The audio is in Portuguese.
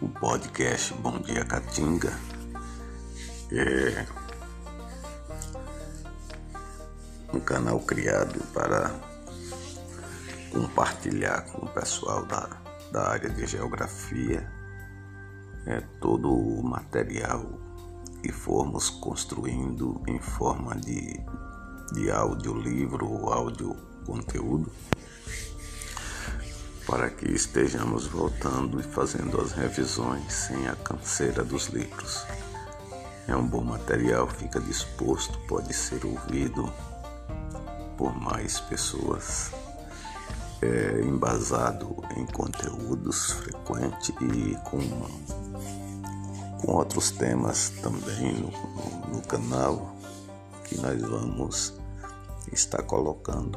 o podcast Bom Dia Catinga é um canal criado para compartilhar com o pessoal da, da área de geografia é, todo o material que formos construindo em forma de, de audiolivro ou áudio conteúdo para que estejamos voltando e fazendo as revisões sem a canseira dos livros. É um bom material, fica disposto, pode ser ouvido por mais pessoas, é embasado em conteúdos frequentes e com, com outros temas também no, no, no canal que nós vamos estar colocando.